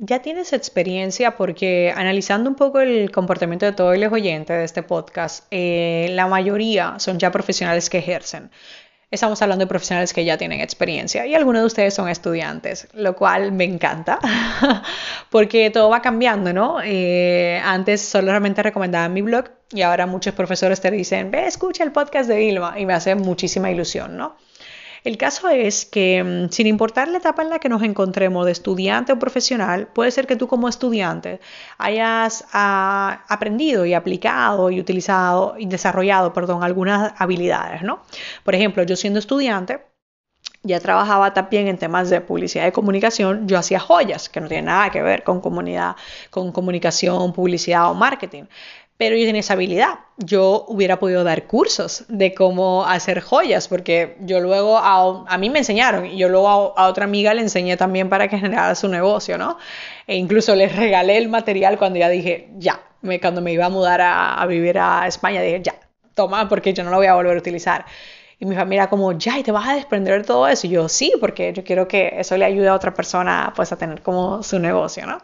Ya tienes experiencia porque analizando un poco el comportamiento de todos los oyentes de este podcast, eh, la mayoría son ya profesionales que ejercen. Estamos hablando de profesionales que ya tienen experiencia y algunos de ustedes son estudiantes, lo cual me encanta porque todo va cambiando, ¿no? Eh, antes solamente recomendaba mi blog y ahora muchos profesores te dicen, ve, escucha el podcast de Ilma y me hace muchísima ilusión, ¿no? El caso es que mm, sin importar la etapa en la que nos encontremos de estudiante o profesional, puede ser que tú como estudiante hayas ah, aprendido y aplicado y utilizado y desarrollado, perdón, algunas habilidades, ¿no? Por ejemplo, yo siendo estudiante, ya trabajaba también en temas de publicidad y comunicación, yo hacía joyas, que no tienen nada que ver con comunidad, con comunicación, publicidad o marketing pero yo tenía esa habilidad. Yo hubiera podido dar cursos de cómo hacer joyas, porque yo luego a, mí me enseñaron y yo luego a, otra amiga le enseñé también para que generara su negocio, ¿no? E incluso les regalé el material cuando ya dije, ya, cuando me iba a mudar a, vivir a España, dije, ya, toma, porque yo no lo voy a volver a utilizar. Y mi familia como, ya, ¿y te vas a desprender de todo eso? Y yo, sí, porque yo quiero que eso le ayude a otra persona pues a tener como su negocio, ¿no?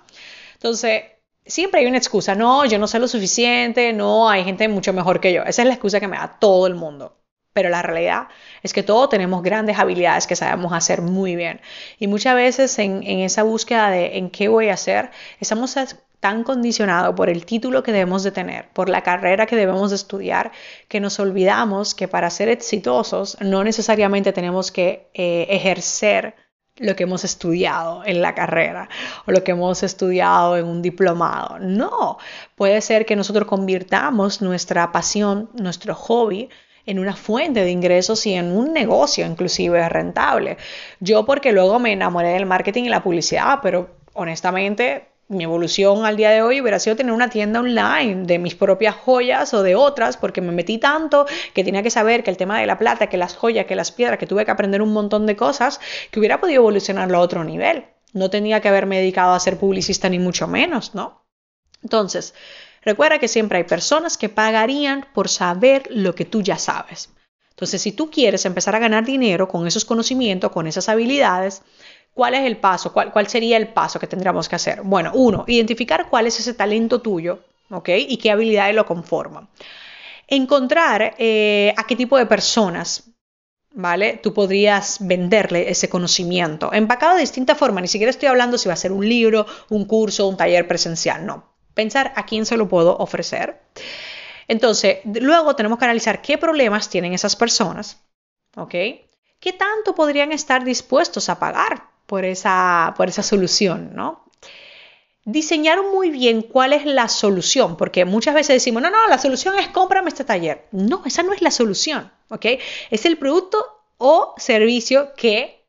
Entonces, siempre hay una excusa, no, yo no sé lo suficiente, no, hay gente mucho mejor que yo. Esa es la excusa que me da todo el mundo. Pero la realidad es que todos tenemos grandes habilidades que sabemos hacer muy bien. Y muchas veces en, esa búsqueda de en qué voy a hacer, estamos tan condicionados por el título que debemos de tener, por la carrera que debemos de estudiar, que nos olvidamos que para ser exitosos no necesariamente tenemos que eh, ejercer lo que hemos estudiado en la carrera o lo que hemos estudiado en un diplomado. No, puede ser que nosotros convirtamos nuestra pasión, nuestro hobby, en una fuente de ingresos y en un negocio inclusive rentable. Yo porque luego me enamoré del marketing y la publicidad, pero honestamente mi evolución al día de hoy hubiera sido tener una tienda online de mis propias joyas o de otras, porque me metí tanto que tenía que saber que el tema de la plata, que las joyas, que las piedras, que tuve que aprender un montón de cosas, que hubiera podido evolucionarlo a otro nivel. No tenía que haberme dedicado a ser publicista ni mucho menos, ¿no? Entonces, recuerda que siempre hay personas que pagarían por saber lo que tú ya sabes. Entonces, si tú quieres empezar a ganar dinero con esos conocimientos, con esas habilidades, ¿Cuál es el paso? ¿Cuál, ¿Cuál, sería el paso que tendríamos que hacer? Bueno, uno, identificar cuál es ese talento tuyo, ¿ok? Y qué habilidades lo conforman. Encontrar eh, a qué tipo de personas, ¿vale? Tú podrías venderle ese conocimiento, empacado de distinta forma, ni siquiera estoy hablando si va a ser un libro, un curso, un taller presencial, no. Pensar a quién se lo puedo ofrecer. Entonces, luego tenemos que analizar qué problemas tienen esas personas, ¿ok? ¿Qué tanto podrían estar dispuestos a pagar? Por esa, por esa solución, ¿no? Diseñar muy bien cuál es la solución, porque muchas veces decimos, no, no, la solución es cómprame este taller. No, esa no es la solución, ¿ok? Es el producto o servicio que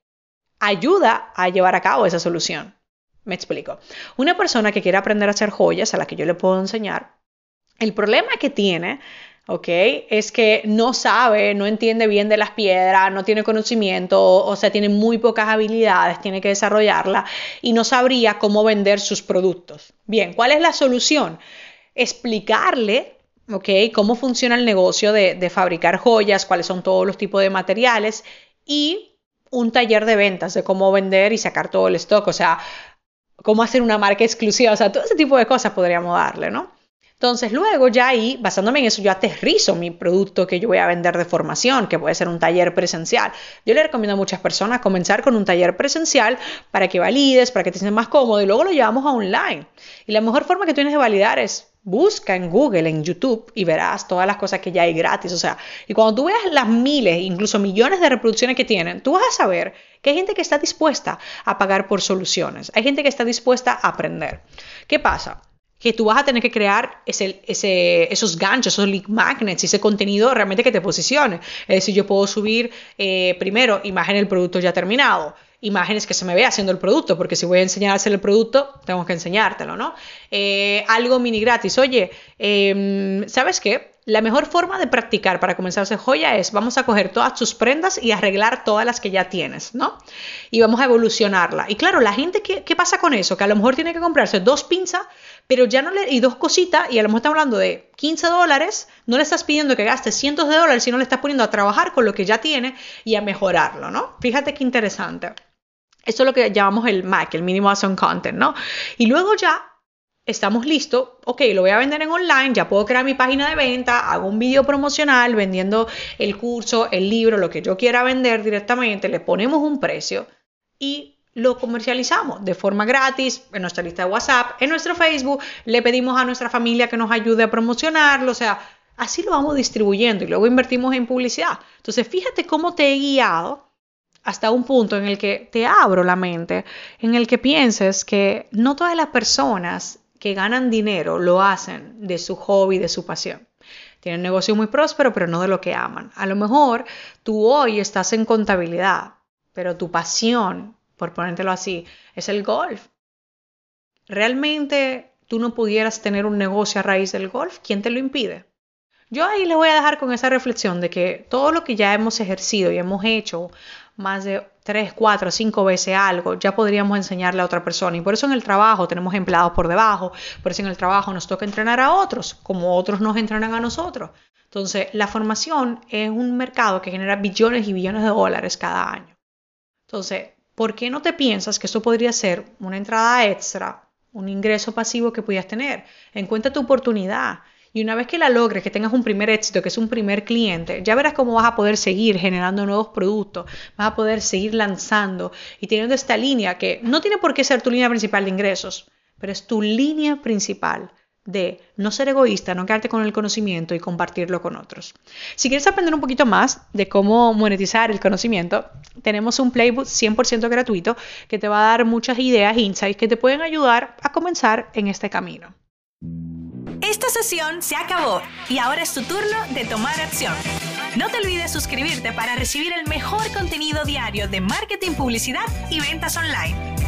ayuda a llevar a cabo esa solución. Me explico. Una persona que quiere aprender a hacer joyas, a la que yo le puedo enseñar, el problema que tiene ¿ok? Es que no sabe, no entiende bien de las piedras, no tiene conocimiento, o sea, tiene muy pocas habilidades, tiene que desarrollarla y no sabría cómo vender sus productos. Bien, ¿cuál es la solución? Explicarle, ¿ok? Cómo funciona el negocio de, de fabricar joyas, cuáles son todos los tipos de materiales y un taller de ventas de cómo vender y sacar todo el stock, o sea, cómo hacer una marca exclusiva, o sea, todo ese tipo de cosas podríamos darle, ¿no? Entonces, luego ya ahí, basándome en eso, yo aterrizo mi producto que yo voy a vender de formación, que puede ser un taller presencial. Yo le recomiendo a muchas personas comenzar con un taller presencial para que valides, para que te sientas más cómodo y luego lo llevamos a online. Y la mejor forma que tienes de validar es busca en Google, en YouTube y verás todas las cosas que ya hay gratis. O sea, y cuando tú veas las miles, incluso millones de reproducciones que tienen, tú vas a saber que hay gente que está dispuesta a pagar por soluciones. Hay gente que está dispuesta a aprender. ¿Qué pasa? Que tú vas a tener que crear ese, esos ganchos, esos link magnets, ese contenido realmente que te posicione. Es decir, yo puedo subir eh, primero imagen del producto ya terminado, imágenes que se me vea haciendo el producto, porque si voy a enseñar a hacer el producto, tengo que enseñártelo, ¿no? Eh, algo mini gratis. Oye, em, ¿sabes qué? la mejor forma de practicar para comenzar a hacer joya es vamos a coger todas tus prendas y arreglar todas las que ya tienes, ¿no? Y vamos a evolucionarla. Y claro, la gente, ¿qué, qué pasa con eso? Que a lo mejor tiene que comprarse dos pinzas, pero ya no le, y dos cositas, y a lo mejor estamos hablando de 15 dólares, no le estás pidiendo que gaste cientos de dólares, sino le estás poniendo a trabajar con lo que ya tiene y a mejorarlo, ¿no? Fíjate qué interesante. Esto es lo que llamamos el MAC, el Minimum Action Content, ¿no? Y luego ya estamos listos, ok, lo voy a vender en online, ya puedo crear mi página de venta, hago un video promocional vendiendo el curso, el libro, lo que yo quiera vender directamente, le ponemos un precio y lo comercializamos de forma gratis en nuestra lista de WhatsApp, en nuestro Facebook, le pedimos a nuestra familia que nos ayude a promocionarlo, o sea, así lo vamos distribuyendo y luego invertimos en publicidad. Entonces, fíjate cómo te he guiado hasta un punto en el que te abro la mente, en el que pienses que no todas las personas que ganan dinero lo hacen de su hobby, de su pasión. Tienen un negocio muy próspero, pero no de lo que aman. A lo mejor tú hoy estás en contabilidad, pero tu pasión, por ponértelo así, es el golf. ¿Realmente tú no pudieras tener un negocio a raíz del golf? ¿Quién te lo impide? Yo ahí le voy a dejar con esa reflexión de que todo lo que ya hemos ejercido y hemos hecho más de tres, cuatro, cinco veces algo, ya podríamos enseñarle a otra persona. Y por eso en el trabajo tenemos empleados por debajo, por eso en el trabajo nos toca entrenar a otros, como otros nos entrenan a nosotros. Entonces, la formación es un mercado que genera billones y billones de dólares cada año. Entonces, ¿por qué no te piensas que eso podría ser una entrada extra, un ingreso pasivo que pudieras tener? Encuentra tu oportunidad. Y una vez que la logres, que tengas un primer éxito, que es un primer cliente, ya verás cómo vas a poder seguir generando nuevos productos, vas a poder seguir lanzando y teniendo esta línea que no tiene por qué ser tu línea principal de ingresos, pero es tu línea principal de no ser egoísta, no quedarte con el conocimiento y compartirlo con otros. Si quieres aprender un poquito más de cómo monetizar el conocimiento, tenemos un playbook 100% gratuito que te va a dar muchas ideas, insights que te pueden ayudar a comenzar en este camino. Esta sesión se acabó y ahora es tu turno de tomar acción. No te olvides suscribirte para recibir el mejor contenido diario de marketing, publicidad y ventas online.